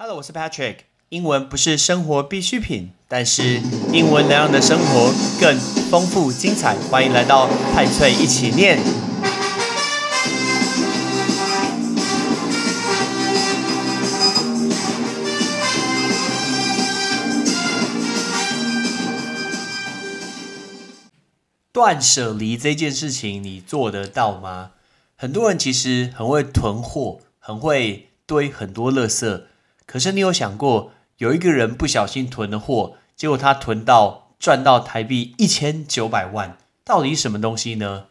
Hello，我是 Patrick。英文不是生活必需品，但是英文能让你的生活更丰富精彩。欢迎来到派翠一起念。断舍离这件事情，你做得到吗？很多人其实很会囤货，很会堆很多垃圾。可是你有想过，有一个人不小心囤了货，结果他囤到赚到台币一千九百万，到底什么东西呢？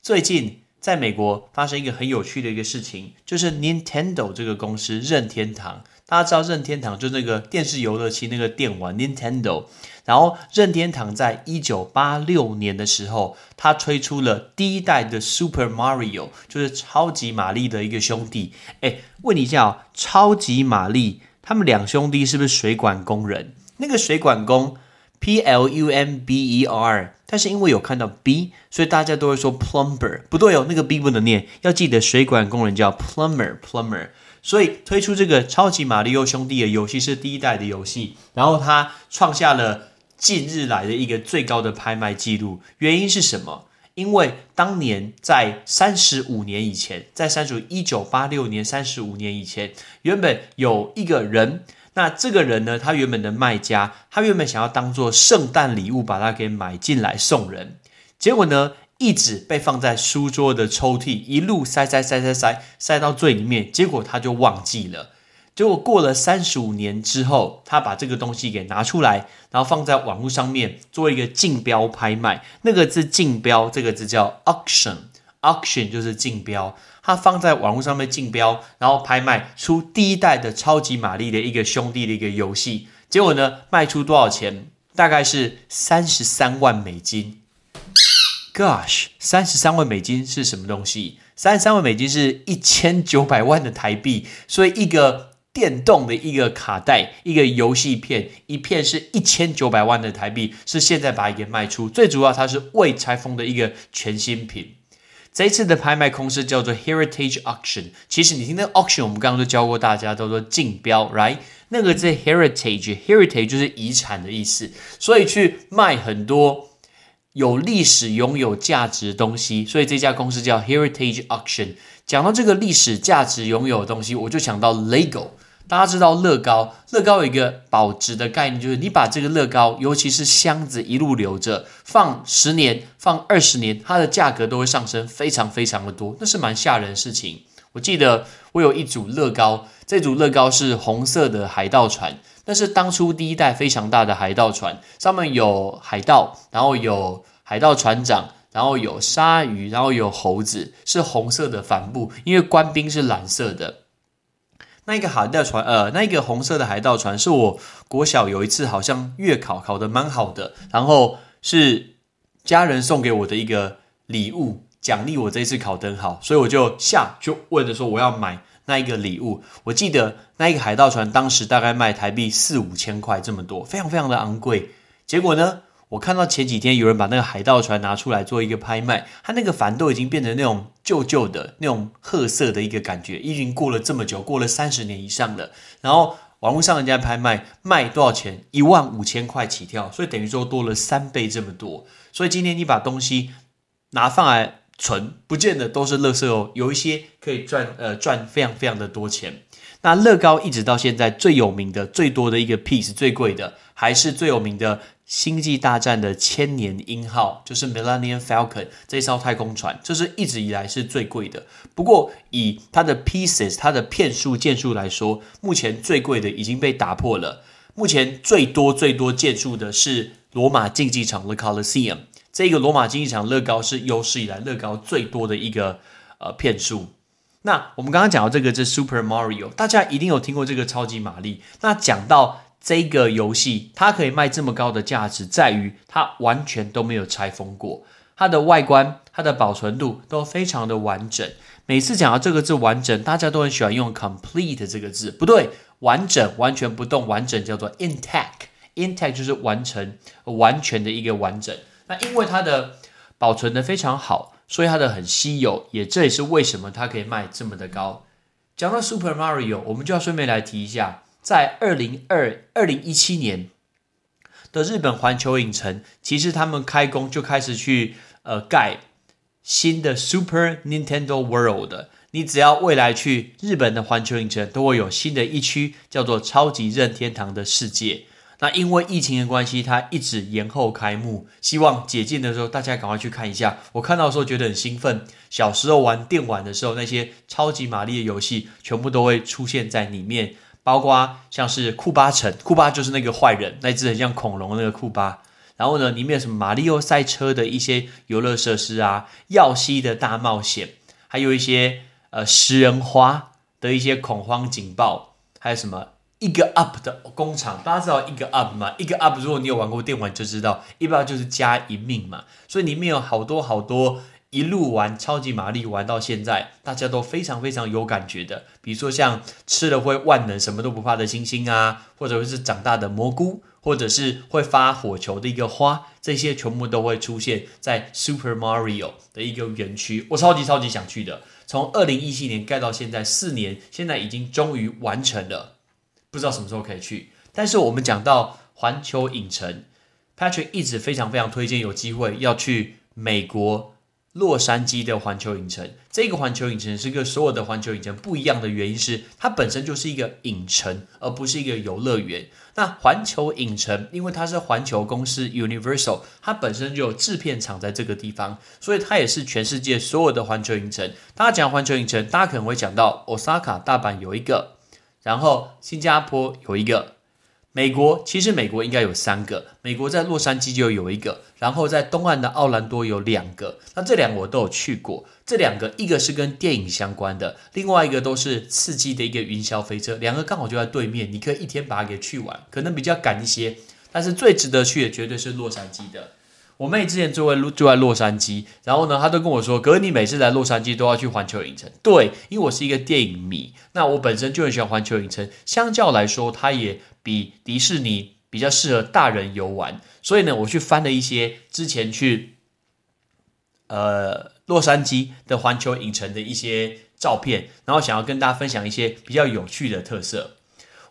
最近在美国发生一个很有趣的一个事情，就是 Nintendo 这个公司任天堂，大家知道任天堂就那个电视游乐器那个电玩 Nintendo。然后任天堂在一九八六年的时候，他推出了第一代的 Super Mario，就是超级玛丽的一个兄弟。哎，问你一下哦，超级玛丽他们两兄弟是不是水管工人？那个水管工 P L U M B E R，但是因为有看到 B，所以大家都会说 plumber，不对哦，那个 B 不能念，要记得水管工人叫 plumber，plumber。所以推出这个超级玛丽欧兄弟的游戏是第一代的游戏，然后他创下了。近日来的一个最高的拍卖记录，原因是什么？因为当年在三十五年以前，在三十一九八六年三十五年以前，原本有一个人，那这个人呢，他原本的卖家，他原本想要当做圣诞礼物把它给买进来送人，结果呢，一直被放在书桌的抽屉，一路塞塞塞塞塞塞到最里面，结果他就忘记了。结果过了三十五年之后，他把这个东西给拿出来，然后放在网络上面做一个竞标拍卖。那个字“竞标”这个字叫 auction auction 就是竞标。他放在网络上面竞标，然后拍卖出第一代的超级玛丽的一个兄弟的一个游戏。结果呢，卖出多少钱？大概是三十三万美金。Gosh，三十三万美金是什么东西？三十三万美金是一千九百万的台币。所以一个。电动的一个卡带，一个游戏片，一片是一千九百万的台币，是现在把它给卖出。最主要，它是未拆封的一个全新品。这一次的拍卖公司叫做 Heritage Auction。其实你听那个 auction，我们刚刚都教过大家，叫做竞标，right？那个字 heritage，heritage 就是遗产的意思，所以去卖很多有历史、拥有价值的东西。所以这家公司叫 Heritage Auction。讲到这个历史价值拥有的东西，我就想到 Lego。大家知道乐高，乐高有一个保值的概念，就是你把这个乐高，尤其是箱子一路留着，放十年、放二十年，它的价格都会上升非常非常的多，那是蛮吓人的事情。我记得我有一组乐高，这组乐高是红色的海盗船，那是当初第一代非常大的海盗船，上面有海盗，然后有海盗船长。然后有鲨鱼，然后有猴子，是红色的帆布，因为官兵是蓝色的。那一个海盗船，呃，那一个红色的海盗船，是我国小有一次好像月考考的蛮好的，然后是家人送给我的一个礼物，奖励我这一次考得好，所以我就下就问着说我要买那一个礼物。我记得那一个海盗船当时大概卖台币四五千块这么多，非常非常的昂贵。结果呢？我看到前几天有人把那个海盗船拿出来做一个拍卖，它那个帆都已经变成那种旧旧的那种褐色的一个感觉，已经过了这么久，过了三十年以上了。然后网络上人家拍卖卖多少钱？一万五千块起跳，所以等于说多了三倍这么多。所以今天你把东西拿放来存，不见得都是垃圾哦，有一些可以赚呃赚非常非常的多钱。那乐高一直到现在最有名的、最多的一个 piece 最贵的，还是最有名的。星际大战的千年鹰号就是 Millennium Falcon 这艘太空船，这是一直以来是最贵的。不过以它的 pieces、它的片数件数来说，目前最贵的已经被打破了。目前最多最多件数的是罗马竞技场 The Colosseum，这个罗马竞技场乐高是有史以来乐高最多的一个呃片数。那我们刚刚讲到这个是 Super Mario，大家一定有听过这个超级玛丽。那讲到这个游戏它可以卖这么高的价值，在于它完全都没有拆封过，它的外观、它的保存度都非常的完整。每次讲到这个字完整，大家都很喜欢用 complete 这个字，不对，完整、完全不动，完整叫做 intact，intact 就是完成、完全的一个完整。那因为它的保存的非常好，所以它的很稀有，也这也是为什么它可以卖这么的高。讲到 Super Mario，我们就要顺便来提一下。在二零二二零一七年的日本环球影城，其实他们开工就开始去呃盖新的 Super Nintendo World。你只要未来去日本的环球影城，都会有新的一区叫做超级任天堂的世界。那因为疫情的关系，它一直延后开幕。希望解禁的时候，大家赶快去看一下。我看到的时候觉得很兴奋。小时候玩电玩的时候，那些超级玛丽的游戏全部都会出现在里面，包括像是库巴城，库巴就是那个坏人，那只很像恐龙那个库巴。然后呢，里面有什么马里奥赛车的一些游乐设施啊，耀西的大冒险，还有一些呃食人花的一些恐慌警报，还有什么？一个 up 的工厂，大家知道一个 up 吗？一个 up，如果你有玩过电玩就知道，一般就是加一命嘛。所以里面有好多好多一路玩超级玛丽玩到现在，大家都非常非常有感觉的。比如说像吃了会万能什么都不怕的星星啊，或者是长大的蘑菇，或者是会发火球的一个花，这些全部都会出现在 Super Mario 的一个园区。我超级超级想去的，从二零一七年盖到现在四年，现在已经终于完成了。不知道什么时候可以去，但是我们讲到环球影城，Patrick 一直非常非常推荐有机会要去美国洛杉矶的环球影城。这个环球影城是跟所有的环球影城不一样的原因是，它本身就是一个影城，而不是一个游乐园。那环球影城因为它是环球公司 Universal，它本身就有制片厂在这个地方，所以它也是全世界所有的环球影城。大家讲环球影城，大家可能会讲到 Osaka 大阪有一个。然后新加坡有一个，美国其实美国应该有三个，美国在洛杉矶就有一个，然后在东岸的奥兰多有两个。那这两个我都有去过，这两个一个是跟电影相关的，另外一个都是刺激的一个云霄飞车，两个刚好就在对面，你可以一天把它给去完，可能比较赶一些，但是最值得去的绝对是洛杉矶的。我妹之前住在住在洛杉矶，然后呢，她都跟我说：“哥，你每次来洛杉矶都要去环球影城。”对，因为我是一个电影迷，那我本身就很喜欢环球影城。相较来说，它也比迪士尼比较适合大人游玩。所以呢，我去翻了一些之前去呃洛杉矶的环球影城的一些照片，然后想要跟大家分享一些比较有趣的特色。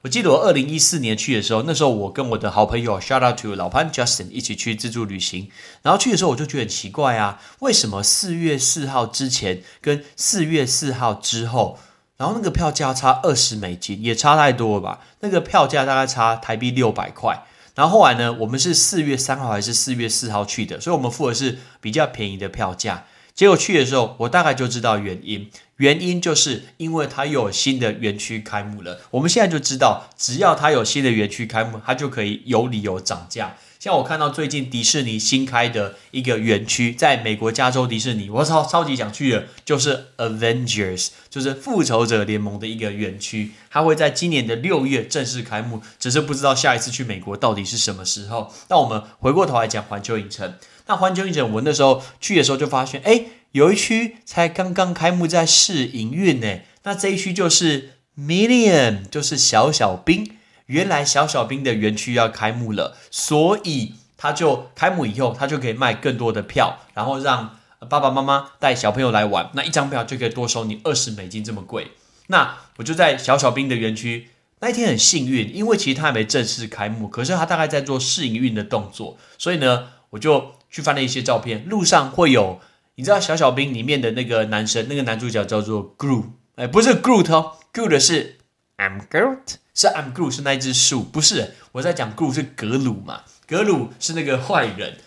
我记得我二零一四年去的时候，那时候我跟我的好朋友 shout out to 老潘 Justin 一起去自助旅行。然后去的时候我就觉得很奇怪啊，为什么四月四号之前跟四月四号之后，然后那个票价差二十美金，也差太多了吧？那个票价大概差台币六百块。然后后来呢，我们是四月三号还是四月四号去的，所以我们付的是比较便宜的票价。结果去的时候，我大概就知道原因，原因就是因为它有新的园区开幕了。我们现在就知道，只要它有新的园区开幕，它就可以有理由涨价。像我看到最近迪士尼新开的一个园区，在美国加州迪士尼，我超超级想去的，就是 Avengers，就是复仇者联盟的一个园区，它会在今年的六月正式开幕，只是不知道下一次去美国到底是什么时候。那我们回过头来讲环球影城。那环球影城，我那时候去的时候就发现，哎，有一区才刚刚开幕在试营运呢。那这一区就是 Million，就是小小兵。原来小小兵的园区要开幕了，所以他就开幕以后，他就可以卖更多的票，然后让爸爸妈妈带小朋友来玩。那一张票就可以多收你二十美金，这么贵。那我就在小小兵的园区那一天很幸运，因为其实他还没正式开幕，可是他大概在做试营运的动作，所以呢，我就。去翻了一些照片，路上会有，你知道小小兵里面的那个男生，那个男主角叫做 Groot，哎，不是 Groot 哦，Groot 是 I'm Groot，是 I'm Groot 是那一只树，不是，我在讲 Groot 是格鲁嘛，格鲁是那个坏人，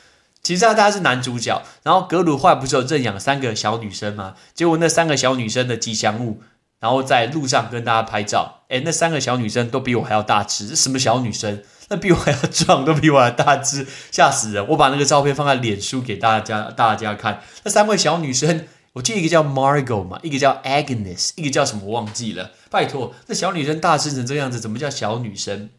其实他他是男主角，然后格鲁坏不是有认养三个小女生吗？结果那三个小女生的吉祥物，然后在路上跟大家拍照，哎，那三个小女生都比我还要大只，什么小女生？那比我还要壮，都比我还大只，吓死人！我把那个照片放在脸书给大家大家看。那三位小女生，我记得一个叫 Margot 嘛，一个叫 Agnes，一个叫什么忘记了。拜托，那小女生大只成这样子，怎么叫小女生？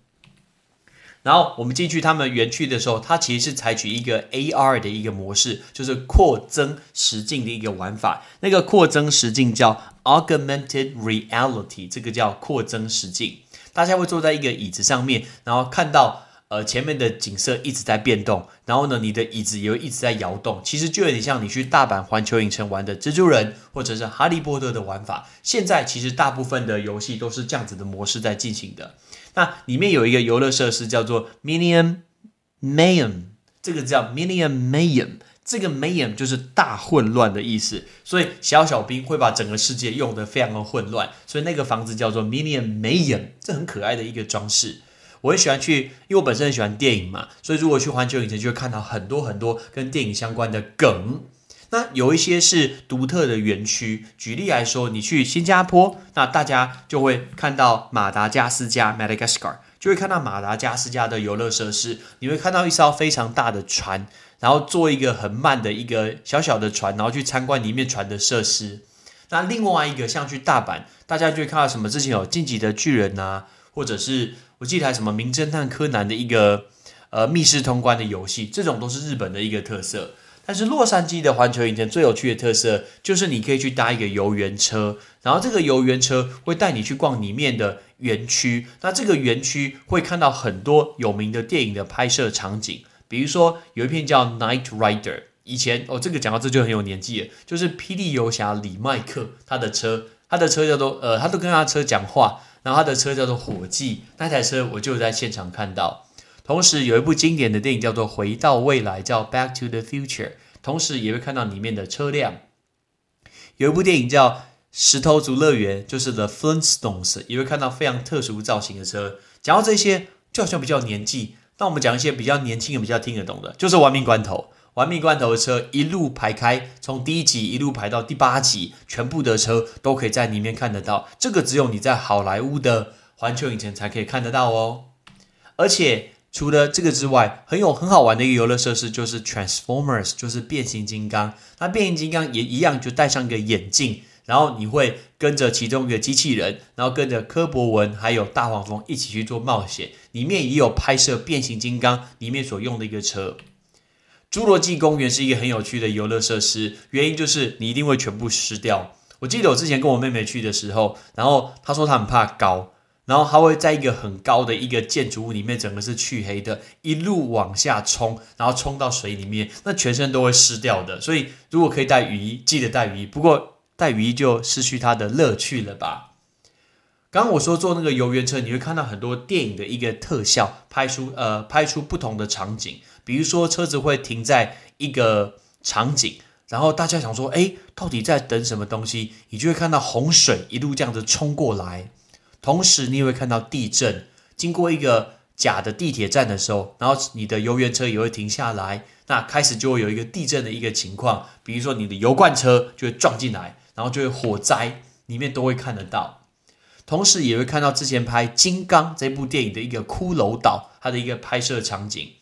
然后我们进去他们园区的时候，它其实是采取一个 AR 的一个模式，就是扩增实境的一个玩法。那个扩增实境叫 Augmented Reality，这个叫扩增实境。大家会坐在一个椅子上面，然后看到呃前面的景色一直在变动，然后呢，你的椅子也会一直在摇动。其实就有点像你去大阪环球影城玩的蜘蛛人或者是哈利波特的玩法。现在其实大部分的游戏都是这样子的模式在进行的。那里面有一个游乐设施叫做 Minion Mayhem，这个叫 Minion Mayhem，这个 Mayhem 就是大混乱的意思，所以小小兵会把整个世界用得非常的混乱，所以那个房子叫做 Minion Mayhem，这很可爱的一个装饰。我很喜欢去，因为我本身很喜欢电影嘛，所以如果去环球影城，就会看到很多很多跟电影相关的梗。那有一些是独特的园区，举例来说，你去新加坡，那大家就会看到马达加斯加 （Madagascar），就会看到马达加斯加的游乐设施。你会看到一艘非常大的船，然后坐一个很慢的一个小小的船，然后去参观里面船的设施。那另外一个像去大阪，大家就会看到什么？之前有晋级的巨人呐，或者是。我记得还什么《名侦探柯南》的一个呃密室通关的游戏，这种都是日本的一个特色。但是洛杉矶的环球影城最有趣的特色就是你可以去搭一个游园车，然后这个游园车会带你去逛里面的园区。那这个园区会看到很多有名的电影的拍摄场景，比如说有一片叫《Night Rider》，以前哦这个讲到这就很有年纪了，就是霹雳游侠李麦克他的车，他的车叫做呃他都跟他车讲话。然后他的车叫做火计，那台车我就在现场看到。同时有一部经典的电影叫做《回到未来》，叫《Back to the Future》，同时也会看到里面的车辆。有一部电影叫《石头族乐园》，就是《The Flintstones》，也会看到非常特殊造型的车。讲到这些，就好像比较年纪，那我们讲一些比较年轻的、比较听得懂的，就是《亡命关头》。玩命罐头的车一路排开，从第一集一路排到第八集，全部的车都可以在里面看得到。这个只有你在好莱坞的环球影城才可以看得到哦。而且除了这个之外，很有很好玩的一个游乐设施就是 Transformers，就是变形金刚。那变形金刚也一样，就戴上一个眼镜，然后你会跟着其中一个机器人，然后跟着柯博文还有大黄蜂一起去做冒险。里面也有拍摄变形金刚里面所用的一个车。侏罗纪公园是一个很有趣的游乐设施，原因就是你一定会全部湿掉。我记得我之前跟我妹妹去的时候，然后她说她很怕高，然后她会在一个很高的一个建筑物里面，整个是黢黑的，一路往下冲，然后冲到水里面，那全身都会湿掉的。所以如果可以带雨衣，记得带雨衣。不过带雨衣就失去它的乐趣了吧？刚刚我说坐那个游园车，你会看到很多电影的一个特效，拍出呃拍出不同的场景。比如说，车子会停在一个场景，然后大家想说：“哎，到底在等什么东西？”你就会看到洪水一路这样子冲过来，同时你也会看到地震。经过一个假的地铁站的时候，然后你的游园车也会停下来，那开始就会有一个地震的一个情况。比如说，你的油罐车就会撞进来，然后就会火灾，里面都会看得到。同时也会看到之前拍《金刚》这部电影的一个骷髅岛，它的一个拍摄场景。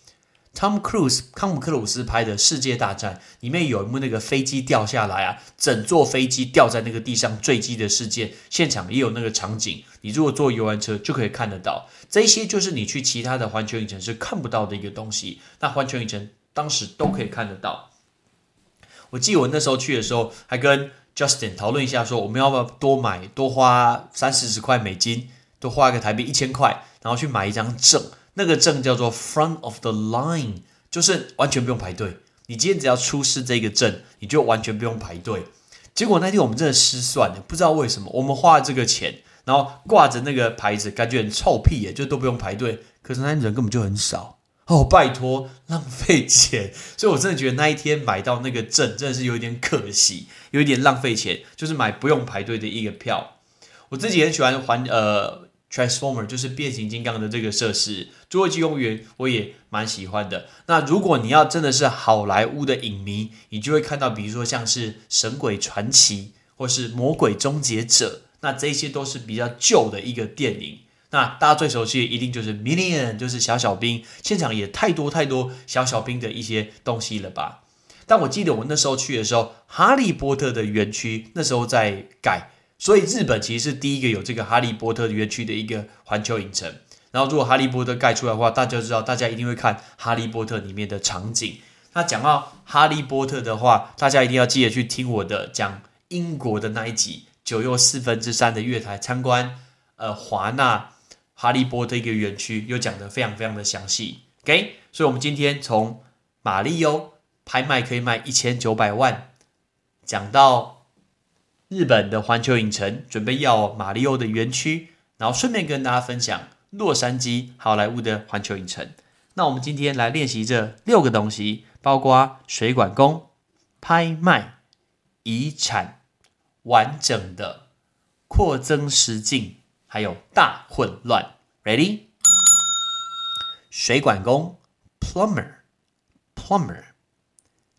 Tom Cruise 康姆克鲁斯拍的《世界大战》里面有一幕，那个飞机掉下来啊，整座飞机掉在那个地上坠机的事件，现场也有那个场景。你如果坐游玩车就可以看得到，这些就是你去其他的环球影城是看不到的一个东西。那环球影城当时都可以看得到。我记得我那时候去的时候，还跟 Justin 讨论一下，说我们要不要多买多花三四十块美金，多花个台币一千块，然后去买一张证。那个证叫做 front of the line，就是完全不用排队。你今天只要出示这个证，你就完全不用排队。结果那天我们真的失算了，不知道为什么，我们花了这个钱，然后挂着那个牌子，感觉很臭屁耶，就都不用排队。可是那天人根本就很少哦，拜托，浪费钱。所以我真的觉得那一天买到那个证真的是有一点可惜，有一点浪费钱，就是买不用排队的一个票。我自己很喜欢环呃。Transformer 就是变形金刚的这个设施，侏罗纪公园我也蛮喜欢的。那如果你要真的是好莱坞的影迷，你就会看到，比如说像是《神鬼传奇》或是《魔鬼终结者》，那这些都是比较旧的一个电影。那大家最熟悉的一定就是 Minion，就是小小兵。现场也太多太多小小兵的一些东西了吧？但我记得我那时候去的时候，哈利波特的园区那时候在盖。所以日本其实是第一个有这个哈利波特园区的一个环球影城。然后如果哈利波特盖出来的话，大家知道，大家一定会看哈利波特里面的场景。那讲到哈利波特的话，大家一定要记得去听我的讲英国的那一集九又四分之三的月台参观，呃，华纳哈利波特一个园区，又讲的非常非常的详细。OK，所以我们今天从马里欧拍卖可以卖一千九百万，讲到。日本的环球影城准备要马里奥的园区，然后顺便跟大家分享洛杉矶好莱坞的环球影城。那我们今天来练习这六个东西，包括水管工、拍卖、遗产、完整的、扩增实境，还有大混乱。Ready？水管工 （plumber），plumber。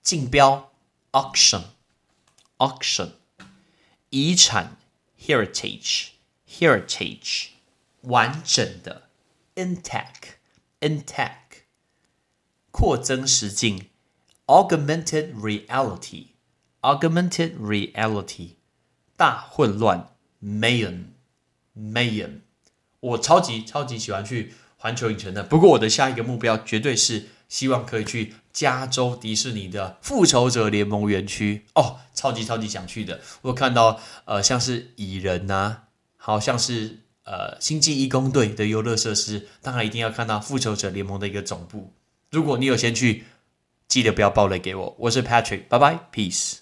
竞标 （auction），auction。遗产 （heritage），heritage。完整的 （intact），intact。扩增实境，augmented reality，augmented reality，大混乱 ，mayhem，mayhem。我超级超级喜欢去环球影城的，不过我的下一个目标绝对是希望可以去加州迪士尼的复仇者联盟园区哦，超级超级想去的。我看到呃像是蚁人呐，好像是呃星际义工队的游乐设施，当然一定要看到复仇者联盟的一个总部。如果你有先去，记得不要爆雷给我。我是 Patrick，拜拜，Peace。